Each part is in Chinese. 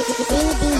Ding, ding, ding.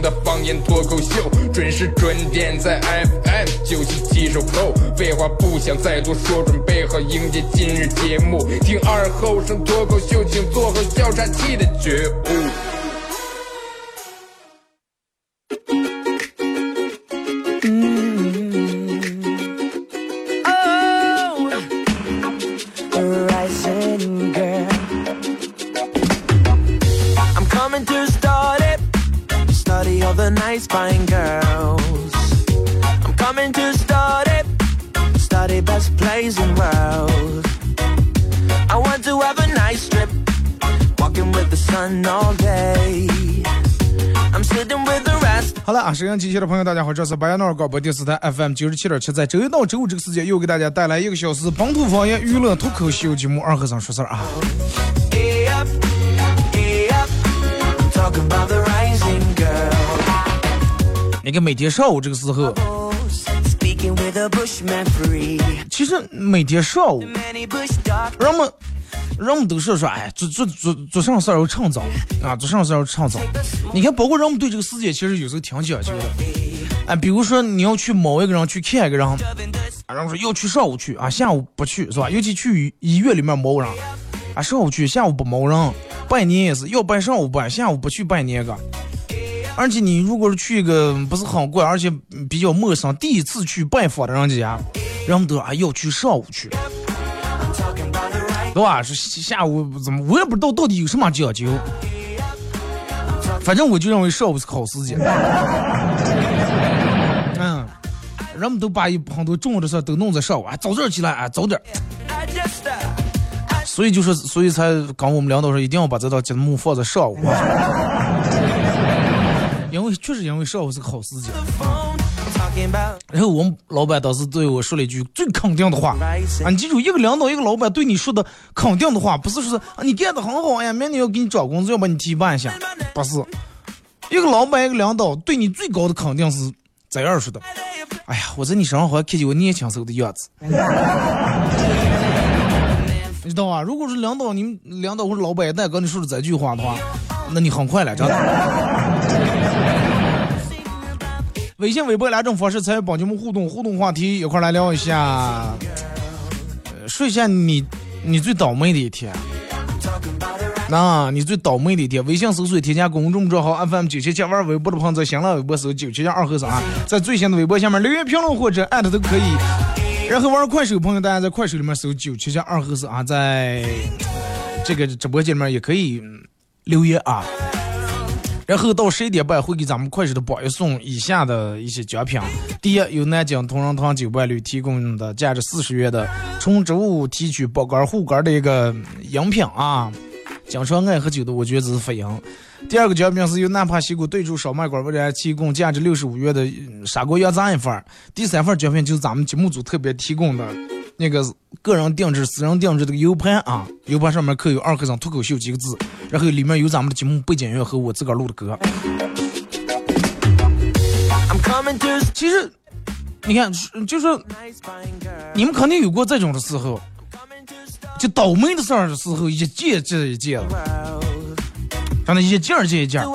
的方言脱口秀，准时准点在 FM 九七七收购。废话不想再多说，准备好迎接今日节目，听二后生脱口秀，请做好笑岔气的觉悟。的朋友，大家好，这是白彦淖尔广播电视台 FM 九十七点七，在周一到周五这个时间又给大家带来一个小时本土方言娱乐脱口秀节目《二和尚说事儿》啊。那个每天上午这个时候.其实每天上午.人们人们都是说，哎，做做做做什么事儿要趁早啊，做什么事儿要趁早。你看，包括人们对这个世界其实有时候挺讲究的。哎，比如说你要去某一个人去看一个人，啊，人们说要去上午去啊，下午不去是吧？尤其去医院里面某人，啊，上午去，下午不某人。拜年也是要拜上午拜，下午不去拜年个。而且你如果是去一个不是很贵，而且比较陌生，第一次去拜访的人家，人们都啊要去上午去。对吧？是下午怎么我也不知道到底有什么讲究，反正我就认为上午是好时间。嗯，人们都把一很多重要的事都弄在上午，啊，早点起来啊，早点。所以就是，所以才跟我们领导说，一定要把这档节目放在上午，因为确实因为上午是个好时间。然后我们老板当时对我说了一句最肯定的话.啊，你记住，一个领导，一个老板对你说的肯定的话，不是说是啊你干的很好呀，明年要给你涨工资，要把你提拔一下，不是。一个老板，一个领导对你最高的肯定是这样说的：哎呀，我在你身上好像看见我年轻时候的样子。你知道啊？如果是领导，你们领导或者老板一旦跟你说的这句话的话，那你很快了，真的。微信、微博两种方式参与帮节目互动，互动话题一块来聊一下。呃，说一下你你最倒霉的一天。那你最倒霉的一天，微信搜索添加公众账号 FM 九七七，玩微博的朋友在新浪微博搜九七七二和尚啊，在最新的微博下面留言评论或者艾特都可以。然后玩快手朋友，大家在快手里面搜九七七二和尚啊，在这个直播间里面也可以留言啊。然后到十一点半会给咱们快手的榜一送以下的一些奖品：第一，由南京同仁堂酒伴侣提供的价值四十元的纯植物提取保肝护肝的一个饮品啊。经常爱喝酒的，我觉得这是发音。第二个奖品是由南帕西谷对住烧麦馆为大家提供价值六十五元的砂锅羊杂一份。第三份奖品就是咱们节目组特别提供的那个个人定制、私人定制的 U 盘啊，U 盘上面刻有“二和尚脱口秀”几个字，然后里面有咱们的节目背景音乐和我自个儿录的歌。其实，你看，就是.你们肯定有过这种的时候就倒霉的事儿的时候，一件接一件的，world. 真的，一件儿接一件儿。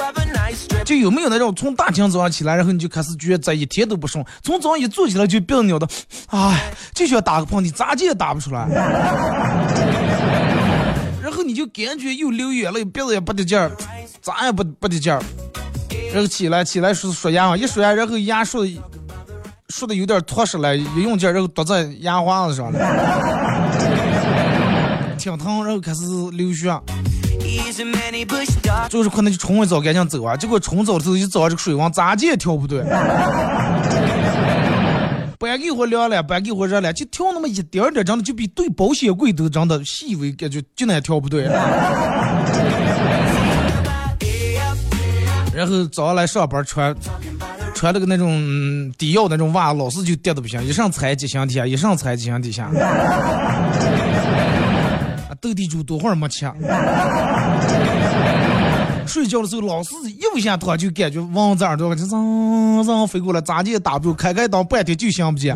就有没有那种从大清早上起来，然后你就开始觉得这一天都不顺，从早上一坐起来就别扭的，哎，就想打个喷嚏，咋接也打不出来。然后你就感觉又流眼泪，鼻子也不得劲儿，咋也不不得劲儿。然后起来起来说说牙，一刷牙，然后牙说的说的有点脱实了，一用劲儿，然后堵在牙花子上了，挺疼，然后开始流血。就是可能就冲一澡赶紧走啊，结果冲澡的时候一找这个水温咋地也调不对，半给我凉了，半给我热了，就调那么一点点，真的就比对保险柜都真的细微感觉就那调不对。然后早上来上班穿穿那个那种低腰那种袜，老是就跌的不行，一上踩几星天，一上踩几星底下。斗地主多会儿没吃。睡觉的时候老是一不下床就感觉嗡这耳朵就噌噌飞过来，咋地打不住，开开当半天就想不见。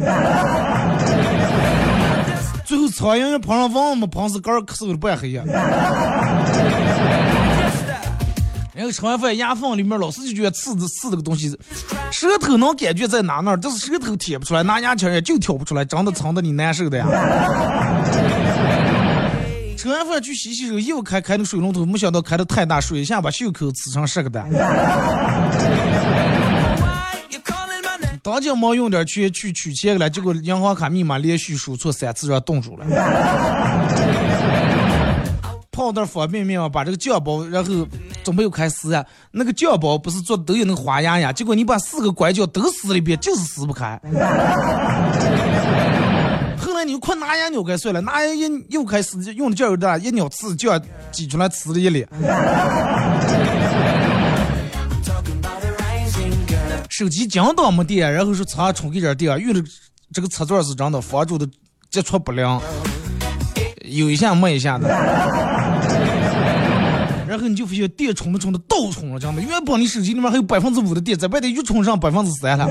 最后苍蝇一碰上蚊子，碰死个儿，咳嗽了半黑呀。然后吃完饭，牙缝里面老是就觉得刺的刺这个东西，舌头能感觉在哪那儿，但是舌头舔不出来，拿牙签也就挑不出来，真的疼的你难受的呀。吃完饭去洗洗手，又开开那水龙头，没想到开的太大，水一下把袖口刺成十个蛋。当家忙用点钱去取钱了，结果银行卡密码连续输错三次，让冻住了。泡袋方便面，把这个酱包，然后准备又开撕呀。那个酱包不是做都有那个花样呀？结果你把四个拐角都撕了一遍，就是撕不开。后来你就快拿牙扭开算了，拿牙一又开始，用的酱油大，一扭刺酱挤出来，呲了一脸。手机讲到没电，然后是插充给点电，用的这个插座是真的防住的接触不良，有一下没一下的。然后你就发现电充的充的倒充了，真的，原本你手机里面还有百分之五的电，再把它又充上百分之三了。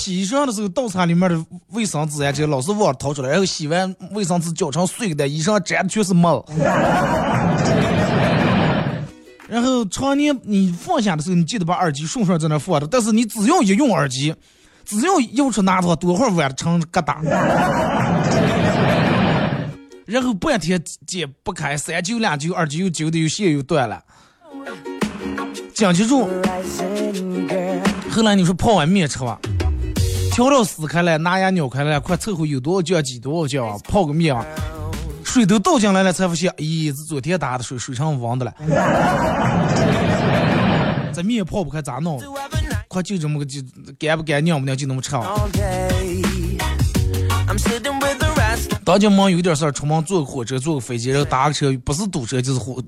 洗衣裳的时候，倒茶里面的卫生纸呀，这老是忘掏出来，然后洗完卫生纸搅成碎的，衣裳沾的全是沫。然后常年你放下的时候，你记得把耳机顺顺在那放着，但是你只要一用耳机，只要又出拿它，多会儿弯成疙瘩。然后半天解不开，三九两九，耳机又揪的又线又断了。讲清楚。后来你说泡碗面吃吧，调料撕开了，拿牙咬开了，快凑合有多少酱挤多少酱啊，泡个面啊。水都倒进来了，才发现，咦，是昨天打的水，水上忘的了。这面泡不开咋弄？快就这么个就干不干、酿不酿就那么吃。当家忙有点事儿，出门坐个火车、坐个飞机，然后打个车，不是堵车就是红，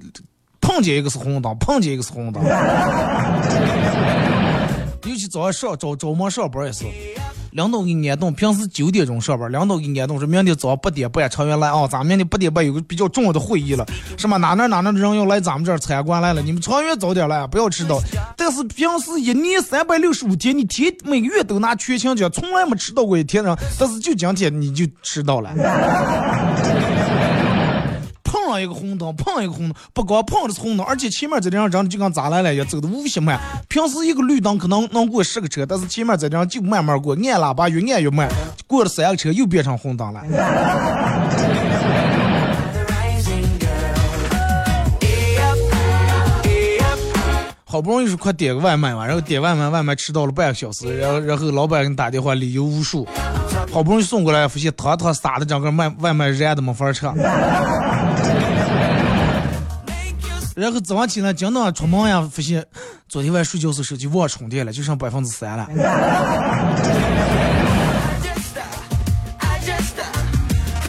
碰见一个是红灯，碰见一个是红灯。尤其早上上早早忙上班也是。领导给你安顿，平时九点钟上班，领导给你安顿说，明天早上八点半成员来啊，咱们明天八点半有个比较重要的会议了，是吗哪哪哪哪的人要来咱们这儿参观来了，你们成员早点来，不要迟到。但是平时一年三百六十五天，你天每个月都拿全勤奖，从来没迟到过一天呢，但是就今天你就迟到了。碰一个红灯，碰一个红灯，不光碰的是红灯，而且前面这辆人就跟咋来了，也走的无限慢。平时一个绿灯可能能过十个车，但是前面这辆就慢慢过，按喇叭越按越慢，过了三个车又变成红灯了。好不容易是快点个外卖嘛，然后点外卖，外卖迟到了半个小时，然后然后老板给你打电话，理由无数，好不容易送过来，发现汤汤洒的整个外外卖热的没法吃。然后早上起来，今早出门呀，发现昨天晚上睡觉时手机忘充电了，就剩百分之三了。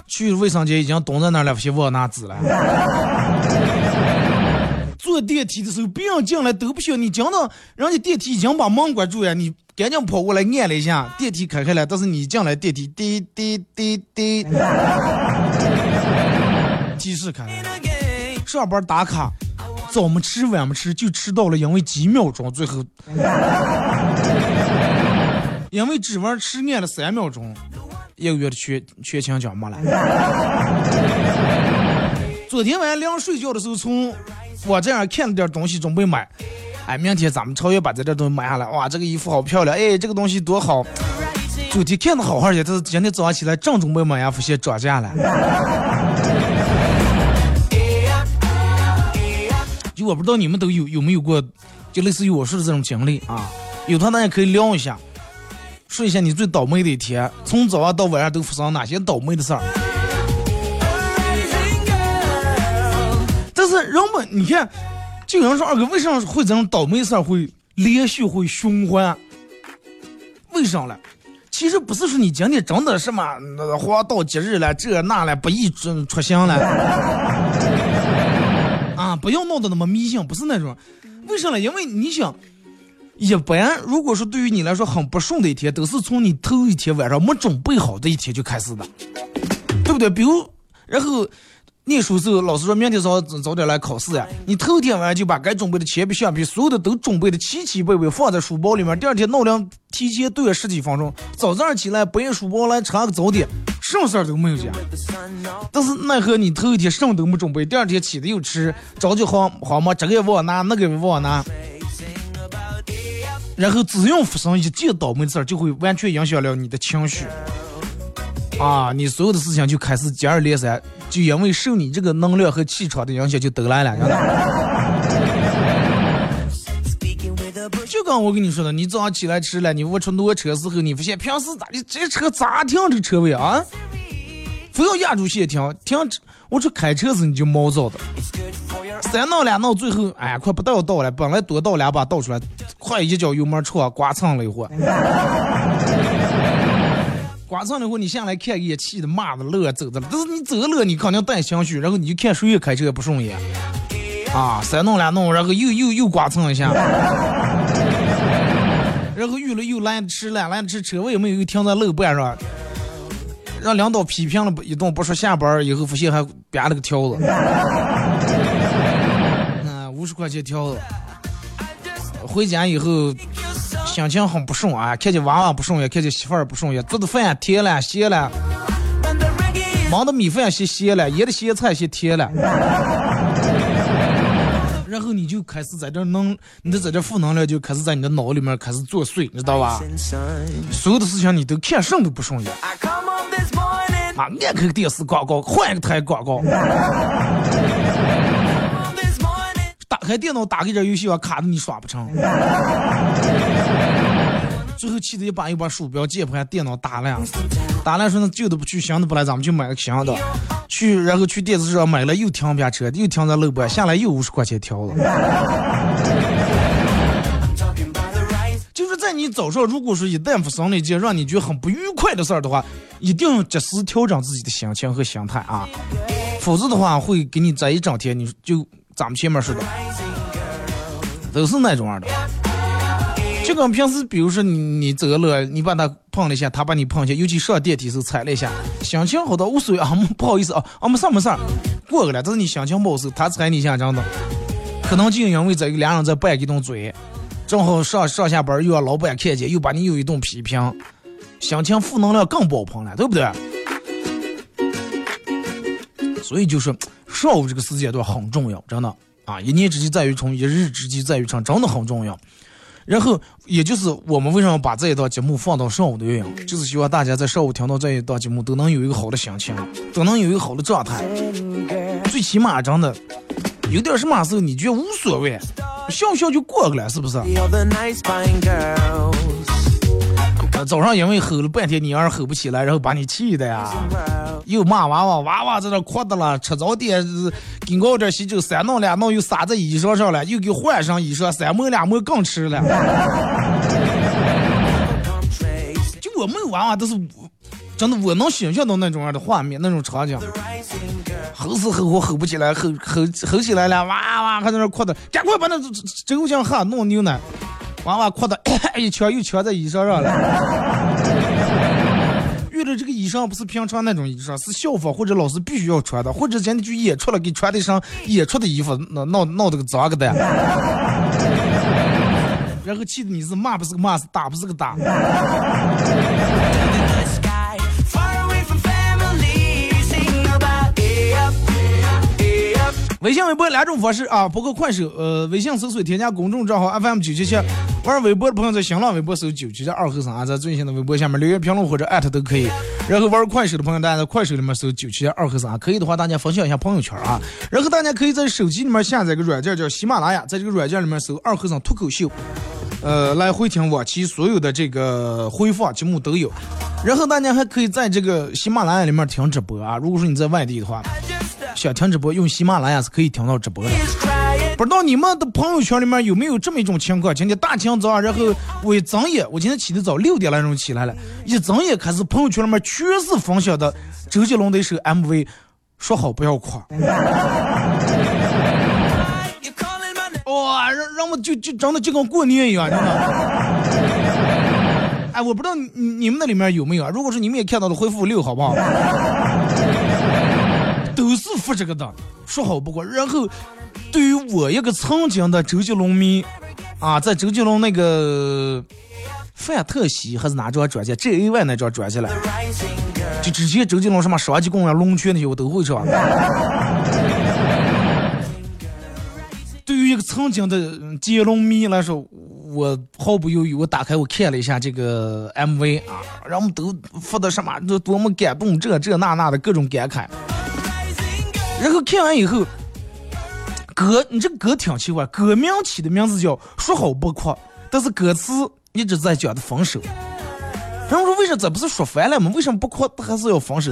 去卫生间已经蹲在那儿了，发现忘拿纸了。坐电梯的时候，别人进来都不行你讲到，人家电梯已经把门关住呀，你赶紧跑过来按了一下，电梯开开了，但是你进来电梯滴滴滴滴，提示开了。上班打卡，早没吃晚没吃就迟到了，因为几秒钟，最后 因为指纹迟按了三秒钟，一个月的全全勤奖没了。昨天晚上临睡觉的时候从。我这样看了点东西，准备买。哎，明天咱们超越把这点东西买下来。哇，这个衣服好漂亮！哎，这个东西多好。昨天看的好好的，但是今天早上起来正准备买呀，发现涨价了。就我不知道你们都有有没有过，就类似于我说的这种经历啊？有的大家可以聊一下，说一下你最倒霉的一天，从早上到晚上都发生哪些倒霉的事儿。但是人们，你看，就有人说二哥，为什么会这种倒霉事儿会连续会循环？为啥了？其实不是说你今天真的什么黄道吉日了，这那了不宜出出行了，不要闹得那么迷信，不是那种。为什么？因为你想，一般如果说对于你来说很不顺的一天，都是从你头一天晚上没准备好的一天就开始的，对不对？比如，然后。念书时候，老师说明天早早点来考试呀。你头天晚上就把该准备的铅笔、橡皮，所有的都准备的齐齐备备，放在书包里面。第二天闹铃提前对了十几分钟，早上起来背书包来查个早点，什么事儿都没有讲。但是奈何你头一天什么都没准备，第二天起的又迟，着急慌慌嘛，这个也忘拿，那个也忘拿。然后只用发生一件倒霉事儿，就会完全影响了你的情绪。啊，你所有的事情就开始接二连三。就因为受你这个能量和气场的影响，就得来了。刚我跟你说的，你早上起来迟了，你我出挪车时候，你发现平时咋的这车咋停这个车位啊？非要压住线停，停我说开车时你就毛躁的。三闹两闹，最后哎，快不到到了，本来多倒两把倒出来，快一脚油门戳，刮蹭了一会 刮蹭了后，你下来看一眼，气的骂的乐走的了。但是你走了，你肯定带情绪，然后你就看谁也开车也不顺眼啊，三弄两弄，然后又又又刮蹭一下，然后遇了又拦吃了，拦吃车位没有停在路半上，让领导批评了一顿，不说下班以后发现还编了个条子，嗯，五十块钱条子，回家以后。心情很不顺啊，看见娃娃不顺眼，看见媳妇儿不顺眼，做的饭也甜了咸了，忙的米饭咸咸了，腌的咸菜咸甜了，然后你就开始在这能，你的在这负能量就开始在你的脑里面开始作祟，你知道吧？所有的事情你都看什么都不顺眼，啊，按开个电视广告，换一个台广告。打开电脑打开这游戏啊，卡的你耍不成。最后气的一把又把鼠标、键盘、电脑打烂。打烂说那旧的不去，新的不来，咱们就买个新的。去，然后去电子市场买了又停不下车，又停在路边，下来又五十块钱条子。就是在你早上，如果说一旦发生了一件让你觉得很不愉快的事儿的话，一定要及时调整自己的心情和心态啊，否则的话会给你在一整天你就。咱们前面说的，都是那种样的。就跟平时，比如说你你走路，你把他碰了一下，他把你碰一下，尤其上电梯时踩了一下，心情好到无所谓啊，不好意思啊，啊没事没事，过去了。但是你心情不好时，他踩你一下，真的，可能就因为这个两人在拌一顿嘴，正好上上下班又让老板看见，又把你有一顿批评，心情负能量更爆棚了，对不对？所以就是。上午这个时间段很重要，真的啊！一年之计在于春，一日之计在于晨，真的很重要。然后，也就是我们为什么把这一档节目放到上午的原因，就是希望大家在上午听到这一档节目都能有一个好的心情，都能有一个好的状态。最起码，真的有点什么时候你觉得无所谓，笑笑就过去了，是不是？早上因为吼了半天，你儿吼不起来，然后把你气的呀，又骂娃娃，娃娃在那哭的了。吃早点，给熬点喜酒，三弄两弄又撒在衣裳上了，又给换上衣裳，三摸两摸更吃了。就我没有娃娃，都是真的我能想象到那种样的画面，那种场景。吼死吼活吼不起来，吼吼吼起来了，哇哇还在那哭的，赶快把那粥浆喝，弄牛奶。娃娃哭的一瘸又瘸在衣裳上了。遇到这个衣裳不是平常那种衣裳，是校服或者老师必须要穿的，或者人家就演出了，给穿的上演出的衣服，闹闹闹的个脏个的。然后气的你是骂不是个骂，是打不是个打。微信、微博两种方式啊，包括快手，呃，微信搜索添加公众账号 FM 九七七，玩微博的朋友在新浪微博搜九七七二和尚啊，在最新的微博下面留言评论或者艾特都可以。然后玩快手的朋友，大家在快手里面搜九七七二和尚啊，可以的话大家分享一下朋友圈啊。然后大家可以在手机里面下载个软件叫喜马拉雅，在这个软件里面搜二和尚脱口秀，呃，来回听往期所有的这个回放节目都有。然后大家还可以在这个喜马拉雅里面听直播啊，如果说你在外地的话。想听直播，用喜马拉雅是可以听到直播的。不知道你们的朋友圈里面有没有这么一种情况？今天大清早，然后我一睁眼，我今天起得早，六点来钟起来了，一睁眼开始朋友圈里面全是分享的周杰伦的一首 MV，说好不要哭。哇，让让我就就真的就跟过年一样，真的。哎，我不知道你你们那里面有没有啊？如果说你们也看到了，回复六好不好？都是发这个的，说好不过。然后，对于我一个曾经的周杰伦迷，啊，在周杰伦那个范特西还是哪张专辑，J A Y 那张专辑了，就之前周杰伦什么双截棍啊、龙拳那些我都会唱。对于一个曾经的杰伦迷来说，我毫不犹豫，我打开我看了一下这个 MV 啊，然后我们都发的什么，都多么感动，这这那那的各种感慨。然后看完以后，歌你这歌挺奇怪，歌名起的名字叫说好不哭，但是歌词一直在讲的分手。然后说为啥这不是说反了吗？为什么不哭还是要分手？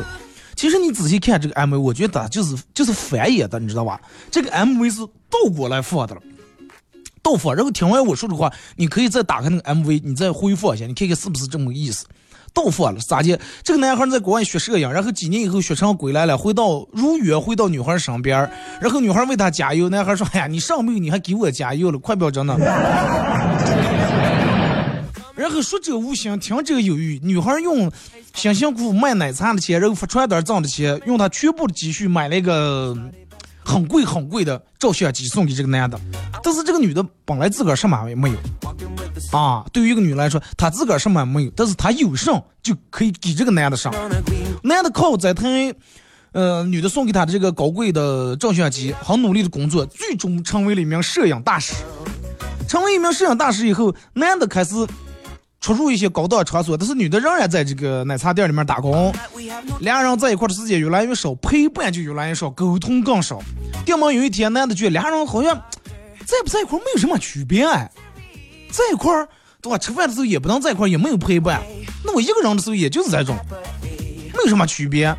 其实你仔细看这个 MV，我觉得就是就是翻演的，你知道吧？这个 MV 是倒过来放的了，倒放。然后听完我说的话，你可以再打开那个 MV，你再回放一下，你看看是不是这么个意思。倒放了，咋的？这个男孩在国外学摄影，然后几年以后学成归来了，回到如约回到女孩身边然后女孩为他加油，男孩说：“哎呀，你上辈子你还给我加油了，快不要真的。”然后说者无心，听者有意。女孩用辛辛苦苦卖奶茶的钱，然后发传单挣的钱，用她全部的积蓄买了一个很贵很贵的照相机送给这个男的。但是这个女的本来自个儿什么也没有。啊，对于一个女来说，她自个儿什么也没有，但是她有上就可以给这个男的上。男的靠在台，呃，女的送给他的这个高贵的照相机，很努力的工作，最终成为了一名摄影大师。成为一名摄影大师以后，男的开始出入一些高档场所，但是女的仍然在这个奶茶店里面打工。两人在一块的时间越来越少，陪伴就越来越少，沟通更少。顶么有一天，男的觉得俩人好像在不在一块没有什么区别哎。在一块儿，对吧？吃饭的时候也不能在一块儿，也没有陪伴。那我一个人的时候，也就是这种，没有什么区别。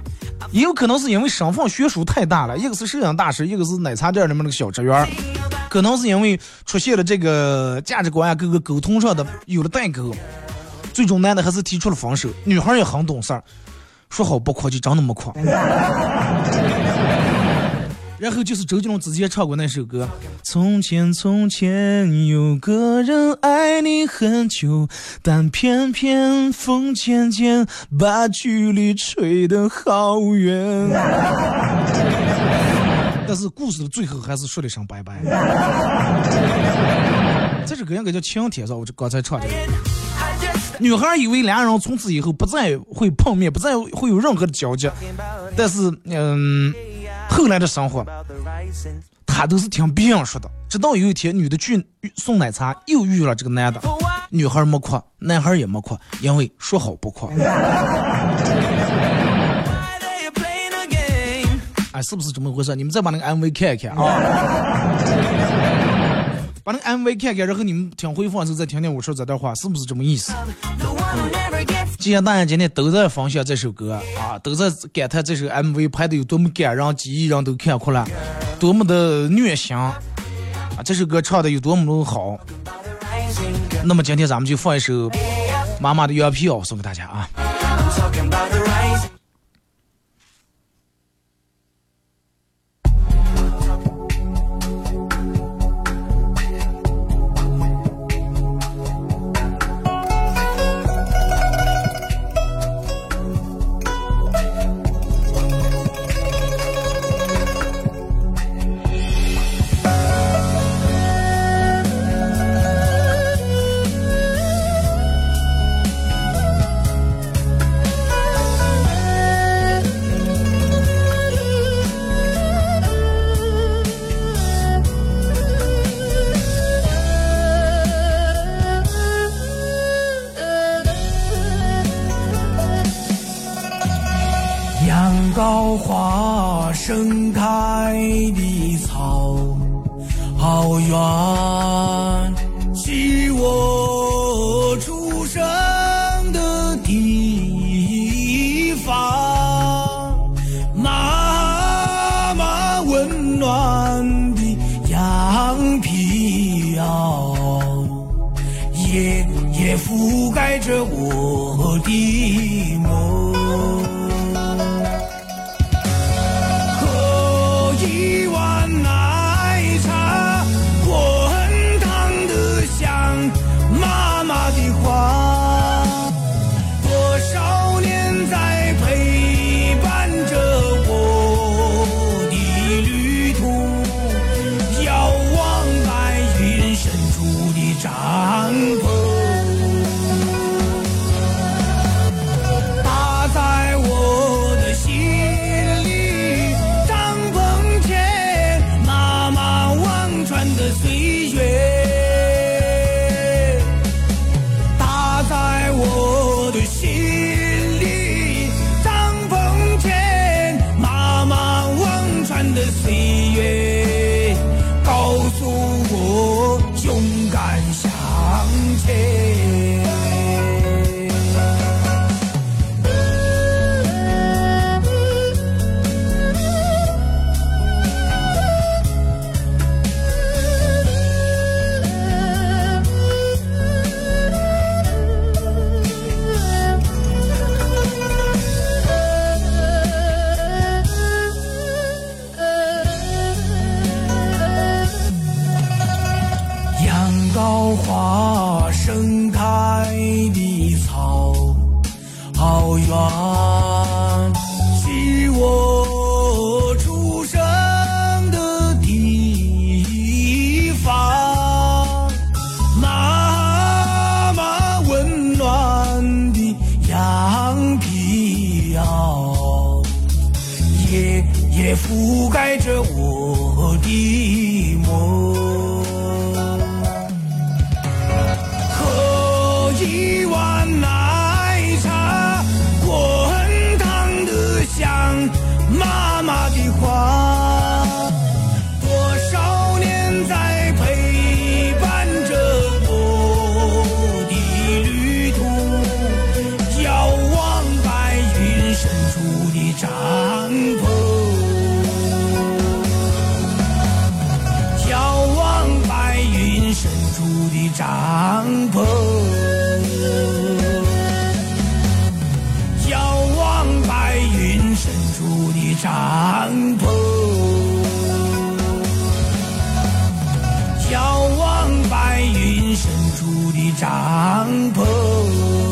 也有可能是因为身份悬殊太大了，一个是摄影大师，一个是奶茶店里面那个小职员。可能是因为出现了这个价值观啊，各个沟通上的有了代沟，最终男的还是提出了分手。女孩也很懂事儿，说好不哭就真那么哭。然后就是周杰伦之前唱过那首歌，从前从前有个人爱你很久，但偏偏风渐渐把距离吹得好远。但是故事的最后还是说了声拜拜。这首歌应该叫《晴天》是吧？我这刚才唱的。女孩以为两人从此以后不再会碰面，不再会有任何的交集，但是嗯。后来的生活，他都是听别人说的。直到有一天，女的去送奶茶，又遇了这个男的，女孩没哭，男孩也没哭，因为说好不哭。哎，是不是这么回事？你们再把那个 MV 看一看啊，把那个 MV 看看，然后你们听回放的时候再听听我说这段话，是不是这么意思？既然大家今天都在分享这首歌啊，都在感叹这首 MV 拍的有多么感人，几亿人都看哭了，多么的虐心啊！这首歌唱的有多么的好。那么今天咱们就放一首《妈妈的羊皮袄》送给大家啊。花盛开的草，好远，是我出生的地方。妈妈温暖的羊皮袄，也也覆盖着我。云深处的帐篷，遥望白云深处的帐篷，遥望白云深处的帐篷。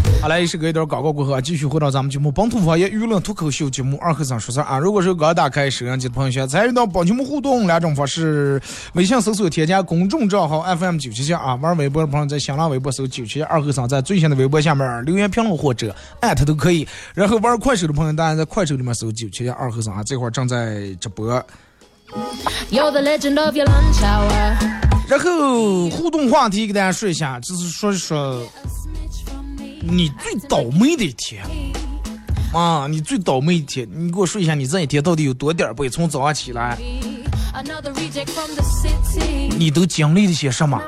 好来，是隔一段广告过后啊，继续回到咱们节目本土方言娱乐脱口秀节目二和尚说事儿啊。如果是刚打开摄像机的朋友，想参与到帮节目互动两种方式：微信搜索添加公众账号 FM 九七七啊，玩微博的朋友在新浪微博搜九七七二和尚，在最新的微博下面留言评论或者艾特都可以。然后玩快手的朋友，大家在快手里面搜九七七二和尚啊，这会儿正在直播。You're the legend of your lunch hour. 然后互动话题给大家说一下，就是说一说你最倒霉的一天啊，你最倒霉一天，你给我说一下你这一天到底有多点儿背？从早上起来，你都经历了些什么？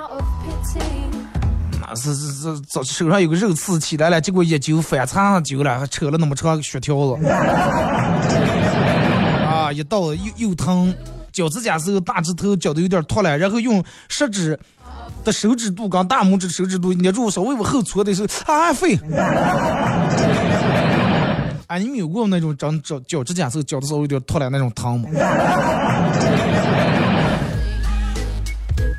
那是是是，早手上有个肉刺起来了，结果一揪反插上揪了，还扯了那么长个血条子，啊，一到又又疼，脚指甲时候大指头脚都有点脱了，然后用食指的手指肚跟大拇指手指肚捏住稍微往后搓的时候，啊废。啊，你们有过那种长脚脚趾甲时候脚的稍微有点脱了那种疼吗？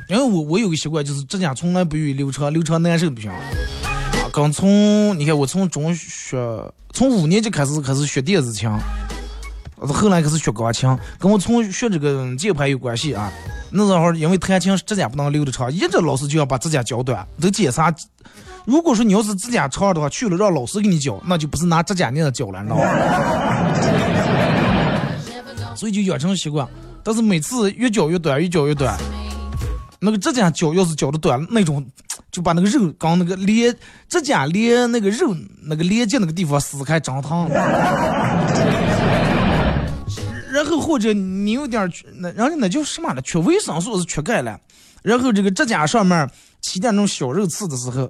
因为我我有个习惯，就是指甲从来不予留长，留长难受不行。啊，刚从你看我从中学从五年级开始开始学电子琴，后来开始学钢琴，跟我从学这个键盘有关系啊。那时候因为弹琴指甲不能留的长，一直老师就要把指甲绞短，都检查。如果说你要是指甲长的话，去了让老师给你绞，那就不是拿指甲镊子绞了，你知道吗？所以就养成习惯。但是每次越绞越短，越绞越短，那个指甲绞要是绞的短，那种就把那个肉刚那个连指甲连那个肉那个连接那个地方撕开，长疼。然后或者你有点缺那，然后那叫什么了？缺维生素是缺钙了。然后这个指甲上面起点那种小肉刺的时候，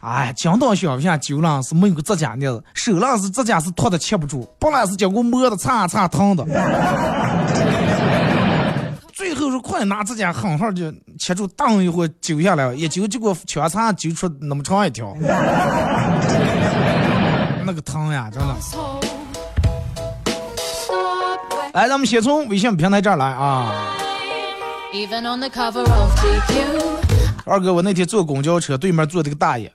哎，讲到小片揪了是没有个指甲镊子，手上是指甲是脱的切不住，本来是经过磨的擦擦疼的。最后是快拿指甲狠狠就切住，当一会揪下来，一揪结果全擦揪出那么长一条，那个疼呀，真的。来，咱们先从微信平台这儿来啊。二哥，我那天坐公交车，对面坐的个大爷，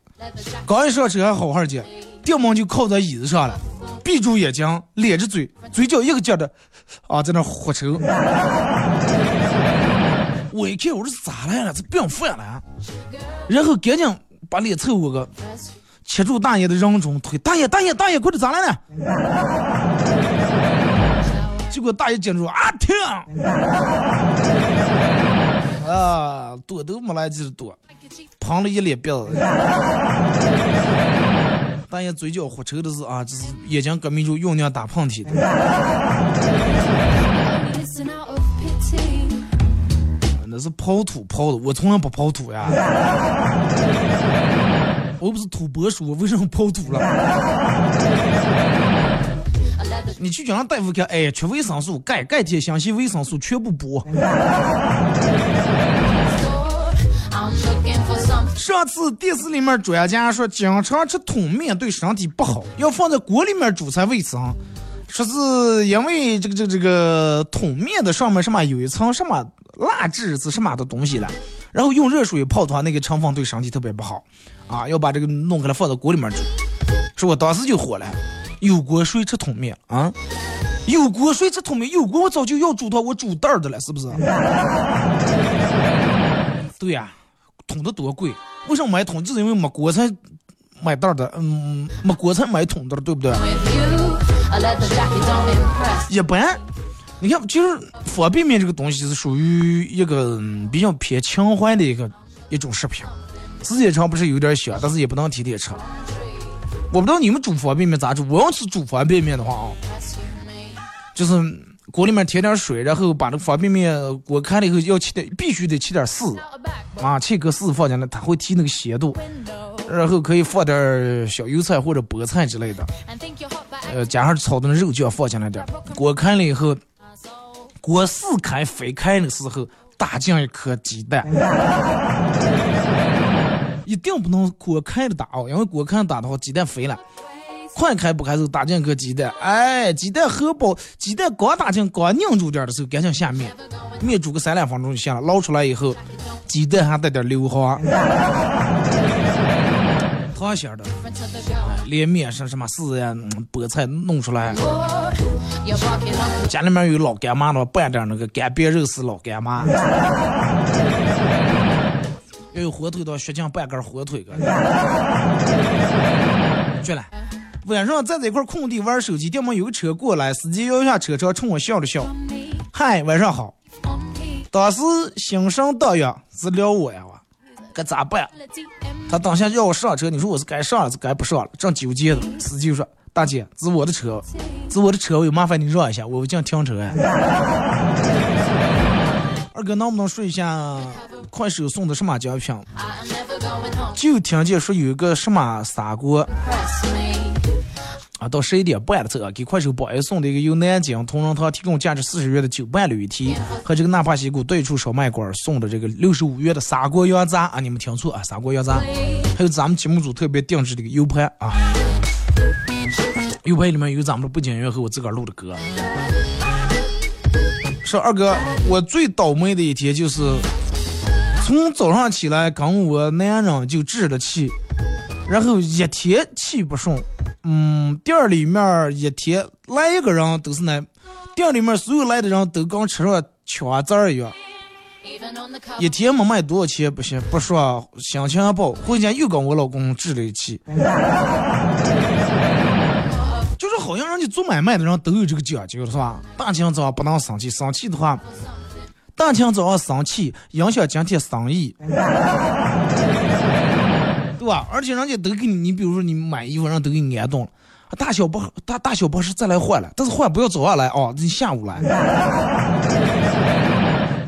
刚一上车还好好的，电门就靠在椅子上了，闭住眼睛，咧着嘴，嘴角一个劲的啊，在那呼抽。我一看，我说咋来了？这病犯了？然后赶紧把脸凑过个，切住大爷的人中腿。大爷，大爷，大爷，快点咋来了？结果大爷接住啊停！啊，躲都没来及躲，滂了一脸鼻子。大爷嘴角呼抽的是啊，这是眼睛隔迷住酝酿打喷嚏的。那是刨土刨的，我从来不刨土呀。我不是土拨鼠，我为什么刨土了？你去叫让大夫看，哎，缺维生素，钙、钙、铁、锌、硒、维生素全部补。上次电视里面专家说，经常吃桶面对身体不好，要放在锅里面煮才卫生。说是因为这个这个这个桶面的上面什么有一层什么蜡质是什么的东西了，然后用热水泡的话，那个成分对身体特别不好啊，要把这个弄开来放到锅里面煮。说我当时就火了。有锅谁吃桶面啊？有锅谁吃桶面？有锅我早就要煮它，我煮袋儿的了，是不是？对呀，桶的多贵，为什么买桶？就是因为没锅才买袋儿的，嗯，没锅才买桶的，对不对？一般，你看，其实方便面这个东西是属于一个比较偏情怀的一个一种食品，时间长不是有点香，但是也不能天天吃。我不知道你们煮方便面咋煮？我要是煮方便面的话啊，就是锅里面添点水，然后把那个方便面锅开了以后，要切点，必须得切点丝啊，切个丝放进来，它会提那个咸度。然后可以放点小油菜或者菠菜之类的，呃，加上炒的那肉酱放进来点。锅开了以后，锅四开非开的时候，打进一颗鸡蛋。一定不能锅开着打哦，因为锅开着打的话，鸡蛋飞了。快开不开时候打进个鸡蛋，哎，鸡蛋荷包，鸡蛋刚打进刚拧住点的时候，赶紧下面，面煮个三两分钟就行了。捞出来以后，鸡蛋还带点硫磺，糖馅的，连面上什么丝呀、菠菜弄出来。家里面有老干妈的，拌点那个干煸肉丝老干妈。要有火腿的话，血浆半根火腿个。绝了！晚上站在一块空地玩手机，对面有个车过来，司机摇下车窗冲我笑了笑：“嗨，晚上好。”当时心生荡漾，是撩我呀，我该咋办？他当下要我上车，你说我是该上了是该不上了？正纠结呢，司机就说：“大姐，是我的车，是我的车，我有麻烦你让一下，我进停车呀。”二哥能不能说一下？快手送的什么奖品？就听见说有一个什么砂锅。啊，到十一点半的时候给快手宝爷送的一个由南京同仁堂提供价值四十元的酒伴铝提和这个纳帕西谷对处烧麦馆送的这个六十五元的砂锅羊杂啊，你们听错啊，砂锅羊杂，还有咱们节目组特别定制的一个 U 盘啊，U 盘里面有咱们的背景音乐和我自个儿录的歌。说二哥，我最倒霉的一天就是从早上起来跟我男人就置了气，然后一天气不顺，嗯，店里面一天来一个人都是那，店里面所有来的人都跟吃上枪子儿一样。一天没卖多少钱不行，不说心情不好，回家又跟我老公置了一气。就是好像人家做买卖的人都有这个讲究，是吧？大清早不能生气，生气的话，大清早上生气影响今天生意，对吧？而且人家都给你，你比如说你买衣服，人都给你安顿了，大小不大大小不是再来换了，但是换不要早上来哦，你下午来。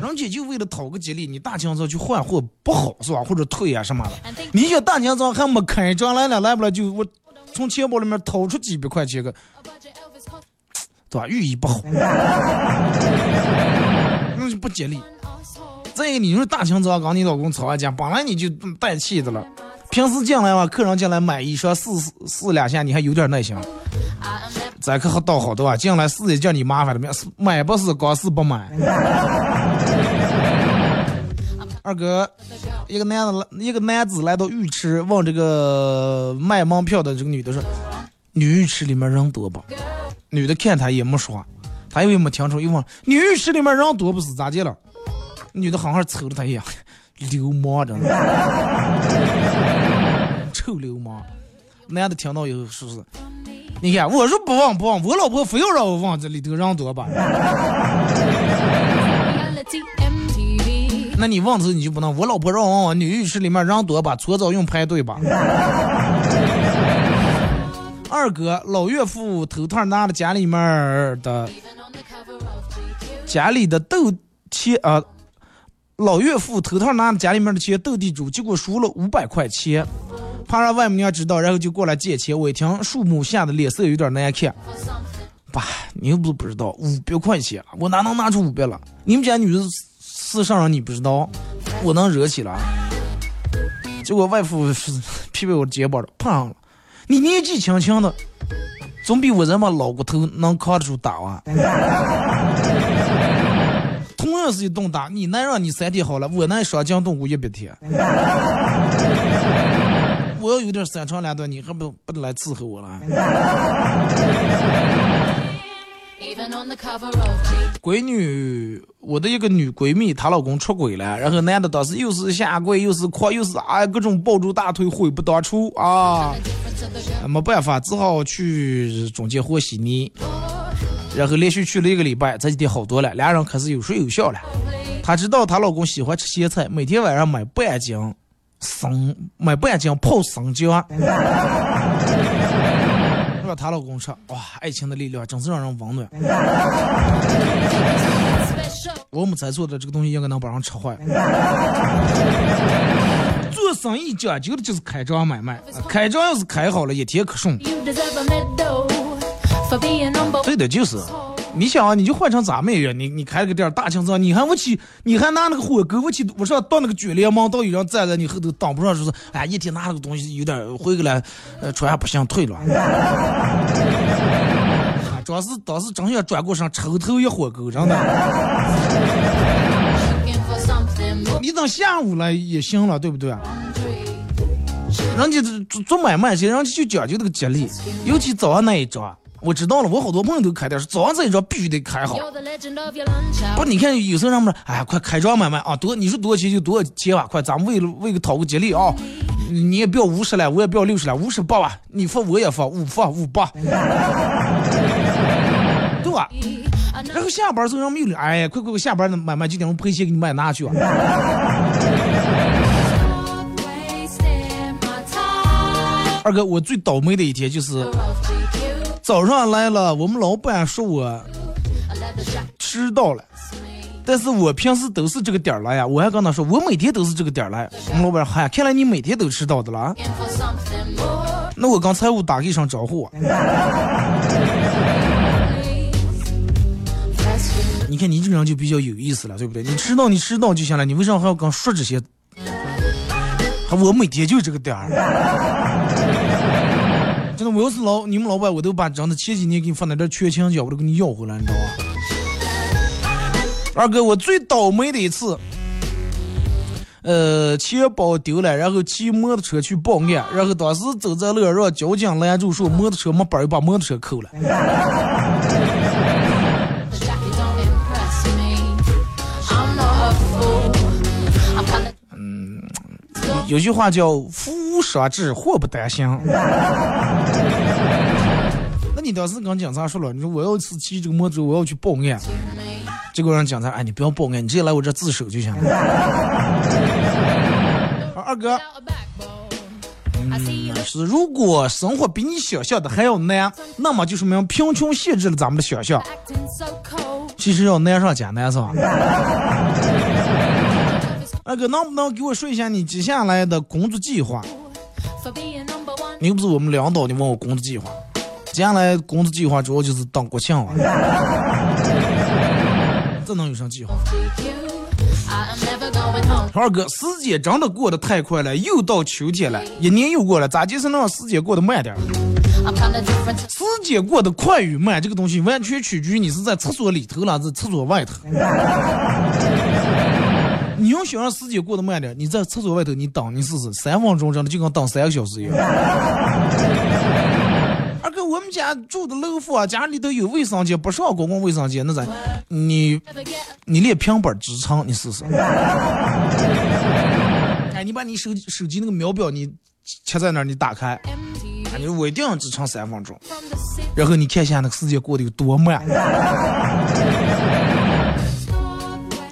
人家就为了讨个吉利，你大清早去换货不好是吧？或者退啊什么的，你想大清早还没开张来了，来不来就我从钱包里面掏出几百块钱个，对吧？寓意不好，那就不吉利。再一个，你说大清早跟你老公吵完架，本来你就带气的了，平时进来嘛，客人进来买一双试试试两下，你还有点耐心。咱可还倒好的吧，进来试一件你麻烦的，买不是光是不买。二哥，一个男的，一个男子来到浴池，问这个卖门票的这个女的说：“女浴池里面人多不？”女的看他也没说话，他以为没听出，又问：“女浴池里面人多不是咋的了？”女的好像瞅了他一眼，流氓真的，臭流氓。男的听到以后说是：“你看，我说不问不问，我老婆非要让我问这里头人多吧？”那你问头你就不能，我老婆让我往女浴室里面人多吧，搓澡用排队吧。二哥老岳父头套拿了家里面的家里的斗钱啊，老岳父头套拿了家里面的钱斗地主，结果输了五百块钱，怕让外母娘知道，然后就过来借钱。我一听数目吓得脸色有点难看。爸，你又不是不知道，五百块钱，我哪能拿出五百了？你们家女的。事上人你不知道，我能惹起来。结果外父是 劈背我的肩膀了，碰上了。你年纪轻轻的，总比我这么老骨头能扛得住打啊。同样是一顿打，你能让你三天好了，我能伤筋动骨一百天。我要有点三长两短，你还不不得来伺候我了？闺女，我的一个女闺蜜，她老公出轨了，然后男的当时又是下跪，又是哭，又是啊，各种抱住大腿，悔不当初啊，没办法，只好去中间和稀泥，然后连续去了一个礼拜，这几天好多了，俩人开始有说有笑了。她知道她老公喜欢吃咸菜，每天晚上买半斤生，买半斤泡生姜。她老公说：“哇，爱情的力量真是让人温暖。”我们在做的这个东西应该能把人吃坏。做生意讲究的就是开张买卖，开张要是开好了，一天可顺。对的，就是。你想啊，你就换成咱们也，你你开了个店，大清早，你还我去，你还拿那个火锅，我去，我说到那个卷帘门，到有人站在你后头挡不上，说是，哎，一天拿那个东西有点回过来，呃，穿不行，退了。主要是当时真想转过身抽头一火锅，真的。你等下午了也行了，对不对？人家做做买卖，人家就讲究这个吉利，尤其早上那一张。我知道了，我好多朋友都开店，是早上这一桌必须得开好。不，你看有时候人们说，哎呀，快开张买卖啊，多你说多少钱就多少钱吧，快，咱们为了为个讨个吉利啊，你也不要五十了，我也不要六十了，五十八吧，你付我也付，五付五八，对吧？然后下班时候人们又来，哎，快快快，下班的买卖就点我赔钱给你买拿去啊。二哥，我最倒霉的一天就是。早上来了，我们老板说我迟到了，但是我平时都是这个点儿来呀。我还跟他说，我每天都是这个点儿来。我们老板说，嗨，看来你每天都迟到的了。那我跟财务打一声招呼。你看你这个人就比较有意思了，对不对？你迟到你迟到就行了，你为啥还要跟说这些？我每天就这个点儿。真的，我要是老你们老板，我都把真的前几年给你放那点缺勤奖，我都给你要回来，你知道吧？二哥，我最倒霉的一次，呃，钱包丢了，然后骑摩托车去报案，然后当时走在路上让交警拦住，说摩托车没本儿，又把摩托车扣了。Kinda 有句话叫“福无双至，祸不单行”。那你当时跟警察说了，你说我要是骑这个摩托，我要去报案，结果让警察，哎，你不要报案，你直接来我这自首就行了。二哥，Without a backbone. I see you 是如果生活比你想象的还要难，那么就说明贫穷限制了咱们的想象。其实要难上加难，是吧？二哥，能不能给我说一下你接下来的工作计划？你又不是我们领导，你问我工作计划。接下来工作计划主要就是当国庆了。这能有啥计划？二哥，时间真的过得太快了，又到秋天了，一年又过了，咋就是能让时间过得慢点？时间过得快与慢，这个东西完全取决于你是在厕所里头了，还是厕所外头。你要想让时间过得慢点，你在厕所外头你等，你试试，三分钟真的就跟等三个小时一样。二哥，我们家住的楼房，家里头有卫生间，不上公共卫生间，那咋？你你连平板支撑，你试试。哎，你把你手手机那个秒表你切在那儿，你打开哎，你我一定要支撑三分钟。然后你看一下那个时间过得有多慢。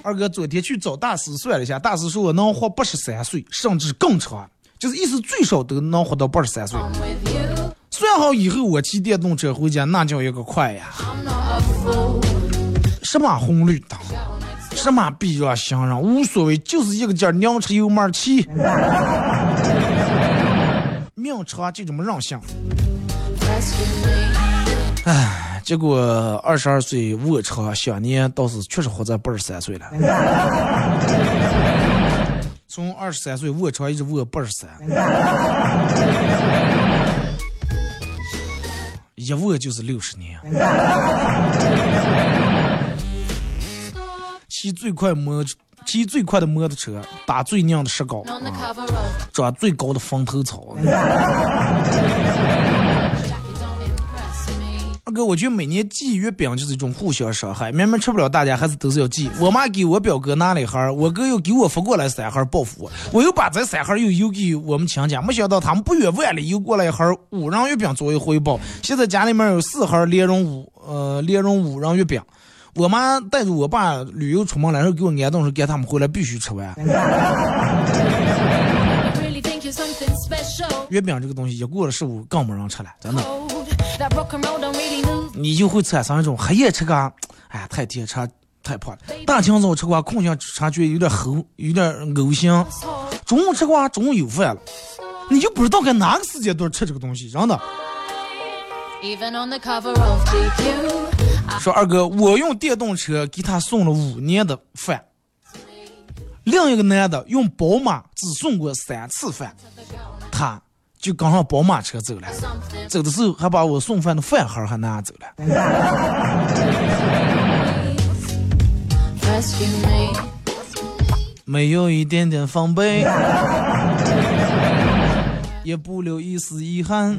二哥昨天去找大师算了一下，大师说我能活八十三岁，甚至更长，就是意思最少都能活到八十三岁。算好以后我骑电动车回家，那叫一个快呀！什么红绿灯，什么避让行人，无所谓，就是一个劲儿娘吃油门骑。命长就这么任性。哎结果二十二岁卧床想年倒是确实活在八十三岁了。从二十三岁卧床一直卧八十三，一卧就是六十年。骑最快摩骑最快的摩托车，打最靓的石膏长最高的风头草。二哥，我觉得每年寄月饼就是一种互相伤害，明明吃不了，大家还是都是要寄。我妈给我表哥拿了一盒，我哥又给我发过来三盒报复我，我又把这三盒又邮给我们亲家，没想到他们不远万里邮过来一盒五仁月饼作为回报。现在家里面有四盒莲蓉五呃莲蓉五仁月饼。我妈带着我爸旅游出门了，然后给我安顿说，给他们回来必须吃完。月饼这个东西一过了十五更没人吃了，真的。你就会产生一种黑夜吃个，哎呀，太甜吃太胖了。大清早吃瓜，空想吃觉有点齁，有点恶心。中午吃瓜，中午有饭了，你就不知道该哪个时间段吃这个东西，真的。说二哥，我用电动车给他送了五年的饭，另一个男的用宝马只送过三次饭，他就跟上宝马车走了。走的时候还把我送饭的饭盒还拿走了。没有一点点防备，也不留一丝遗憾。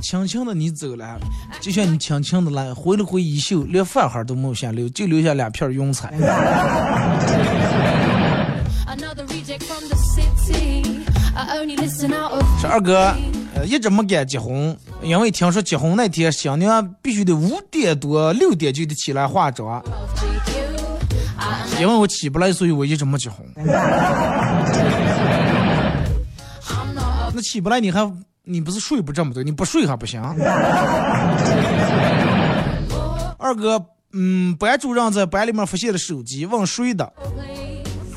轻轻的你走了，就像你轻轻的来，挥了挥衣袖，连饭盒都没有留，就留下两片云彩。说二哥，呃，一直没敢结婚，因为听说结婚那天新娘必须得五点多六点就得起来化妆因为我起不来，所以我一直没结婚。那起不来你还你不是睡不这么多，你不睡还不行。二哥，嗯，班主任在班里面发现了手机，问谁的，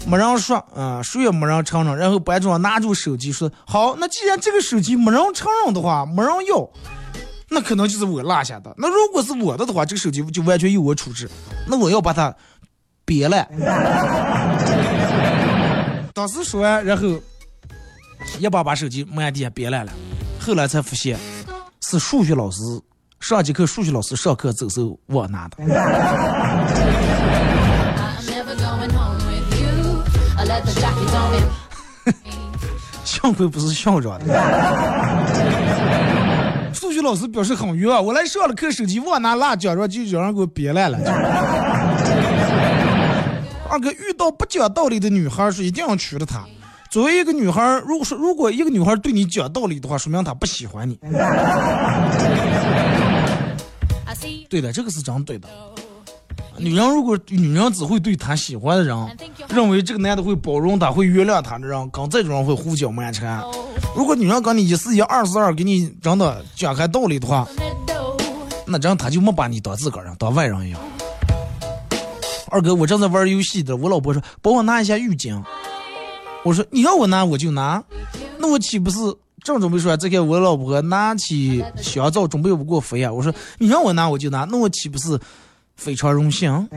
没人说，啊、谁也没人承认。然后班主任拿住手机说：“好，那既然这个手机没人承认的话，没人要，那可能就是我落下的。那如果是我的的话，这个手机就完全由我处置。那我要把它别了。”当时说完，然后一把把手机满地下别来了。后来才发现是数学老师上节课，数学老师上课走时候我拿的。幸亏不是校长的。数学老师表示很冤啊！我来上了课，手机忘拿蜡讲着，就有人给我别烂了。二哥遇到不讲道理的女孩是一定要娶了她。作为一个女孩，如果说如果一个女孩对你讲道理的话，说明她不喜欢你。对的，这个是真对的。女人如果女人只会对她喜欢的人，认为这个男的会包容她、会原谅她的人，跟这种人会胡搅蛮缠。如果女人跟你一是一二是二，给你真的讲开道理的话，那这样他就没把你当自个儿人，当外人一样。二哥，我正在玩游戏的，我老婆说帮我拿一下浴巾。我说你让我拿我就拿，那我岂不是正准备说这个我老婆拿起香皂准备不给我飞呀？我说你让我拿我就拿，那我岂不是非常荣幸？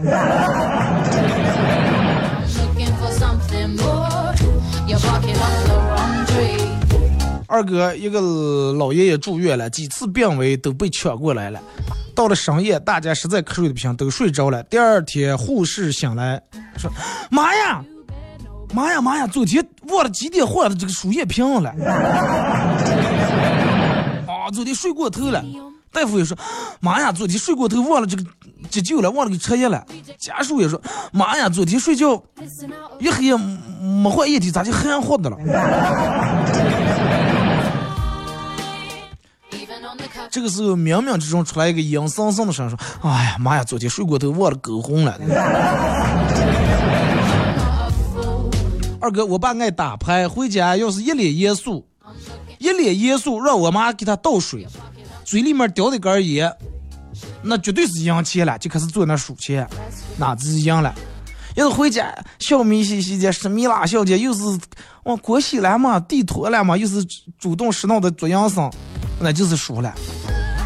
二哥，一个老爷爷住院了，几次病危都被抢过来了。到了深夜，大家实在瞌睡的不行，都睡着了。第二天，护士醒来说：“妈呀，妈呀，妈呀！昨天忘了几点换的这个输液瓶了。啊，昨天睡过头了。大夫也说：妈呀，昨天睡过头忘了这个急救了，忘了给吃药了。家属也说：妈呀，昨天睡觉一黑夜没换液体，咋就黑乎的了？”这个时候，冥冥之中出来一个阴森森的声说：“哎呀妈呀，昨天睡过头忘了勾红了。”二哥，我爸爱打牌，回家要是一脸严肃，一脸严肃，让我妈给他倒水，嘴里面叼着根烟，那绝对是赢钱了，就开始坐那数钱，哪是赢了？要是回家笑眯嘻嘻的，是米拉小姐，又是往国西来嘛，地拖来嘛，又是主动拾闹的做养生，那就是输了。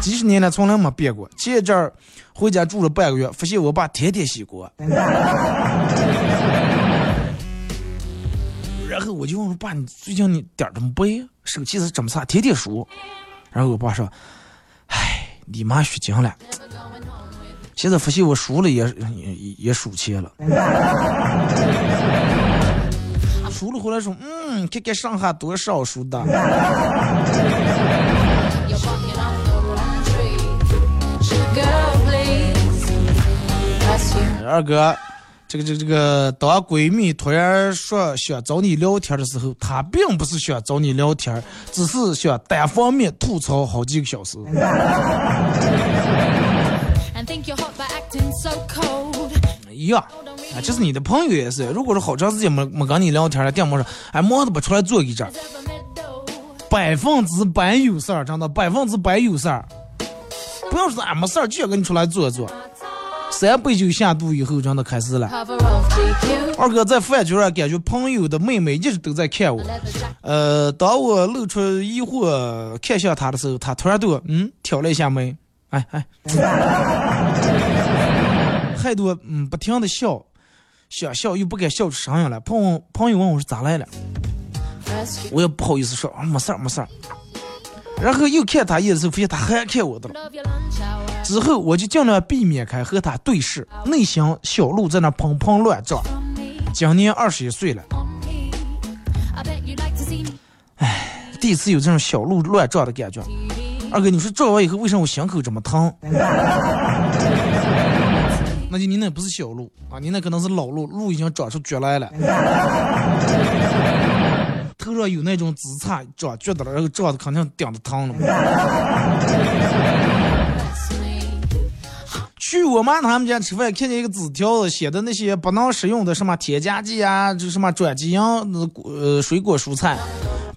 几十年了，从来没变过。前一阵儿回家住了半个月，发现我爸天天洗锅。然后我就问我爸：“你最近你点儿怎么背？手气是怎么差？天天输。”然后我爸说：“，你妈虚惊了。现在发现我输了也也输钱了。输了回来说：嗯，看看上下多少输的。”二哥，这个这个这个，当闺蜜突然说想找你聊天的时候，她并不是想找你聊天，只是想单方面吐槽好几个小时。一样，啊，就是你的朋友也是，如果说好长时间没没跟你聊天了，电话上哎忙的不出来坐一阵，百分之百有事儿，真的百分之百有事儿。不要说俺没事儿，就想跟你出来坐坐。三杯酒下肚以后，真的开始了。二哥在饭局上感觉朋友的妹妹一直都在看我。呃，当我露出疑惑看向他的时候，他突然对我嗯挑了一下眉，哎哎，还多嗯不停的笑，想笑又不敢笑出声音来。朋朋友问我是咋来了，我也不好意思说啊没事儿没事儿。然后又看他一眼的时候，发现他还看我的了。之后我就尽量避免开和他对视，内心小鹿在那砰砰乱撞。今年二十一岁了，唉，第一次有这种小鹿乱撞的感觉。二哥，你说撞完以后为什么我心口这么疼？那就你那不是小鹿啊，你那可能是老鹿，鹿已经长出脚来了。头上有那种紫菜长觉得了，然后长的肯定顶着疼了。去我妈他们家吃饭，看见一个纸条，写的那些不能食用的什么添加剂啊，这什么转基因呃水果蔬菜，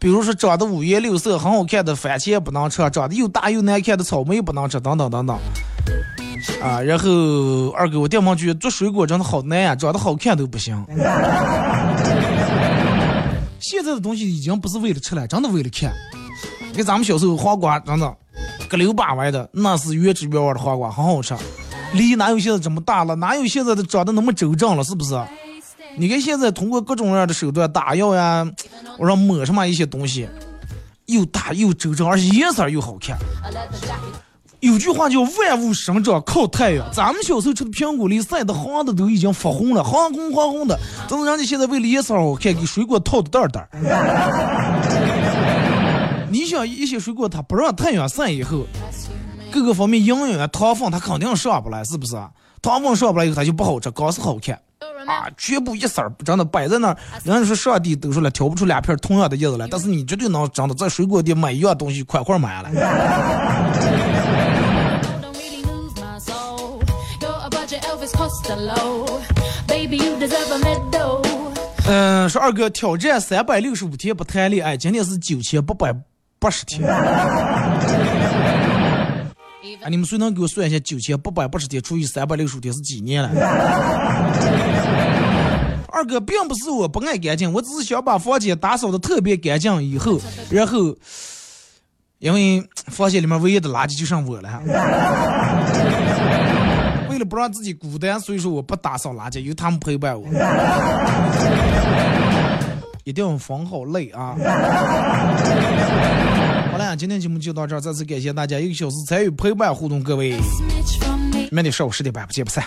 比如说长得五颜六色、很好看的番茄不能吃，长得又大又难看的草莓不能吃，等等等等。啊，然后二哥，我电门去做水果真的好难呀，长得好看都不行。现在的东西已经不是为了吃了，真的为了看。你看咱们小时候黄瓜，真的，个溜巴歪的，那是原汁原味的黄瓜，很好吃。梨哪有现在这么大了？哪有现在的长得那么周正了？是不是？你看现在通过各种各样的手段打药呀，我说抹什么一些东西，又大又周正，而且颜色又好看。有句话叫“万物生长靠太阳”，咱们小时候吃的苹果梨晒得黄的都已经发红了，黄红黄红的。但是人家现在为了颜色好看，给水果套的袋袋。你想一些水果它不让太阳晒以后，各个方面营养啊、糖分它肯定上不来，是不是？糖分上不来以后它就不好吃，光是好看啊，全部一色儿真的摆在那儿。人家说上帝都说了，挑不出两片同样的叶子来，但是你绝对能真的在水果店买一样东西，快快买了。嗯，说二哥挑战三百六十五天不谈恋爱，今天是九千八百八十天。啊，你们谁能给我算一下九千八百八十天除以三百六十五天是几年了？二哥并不是我不爱干净，我只是想把房间打扫的特别干净以后，然后因为房间里面唯一的垃圾就剩我了。了不让自己孤单，所以说我不打扫垃圾，有他们陪伴我。一定要缝好累啊！好了，今天节目就到这儿，再次感谢大家一个小时参与陪伴互动，各位，明天上午十点半不见不散。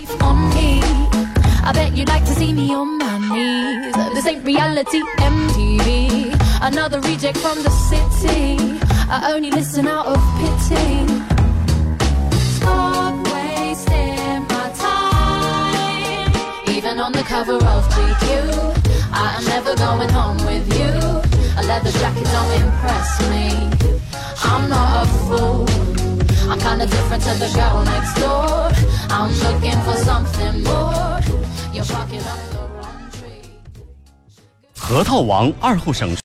I bet you'd like to see me on my knees. This ain't reality, MTV. Another reject from the city. I only listen out of pity. on the cover of GQ, I am never going home with you. A leather jacket don't impress me. I'm not a fool. I'm kinda different to the girl next door. I'm looking for something more. You're barking up the wrong tree. 核桃王二后省。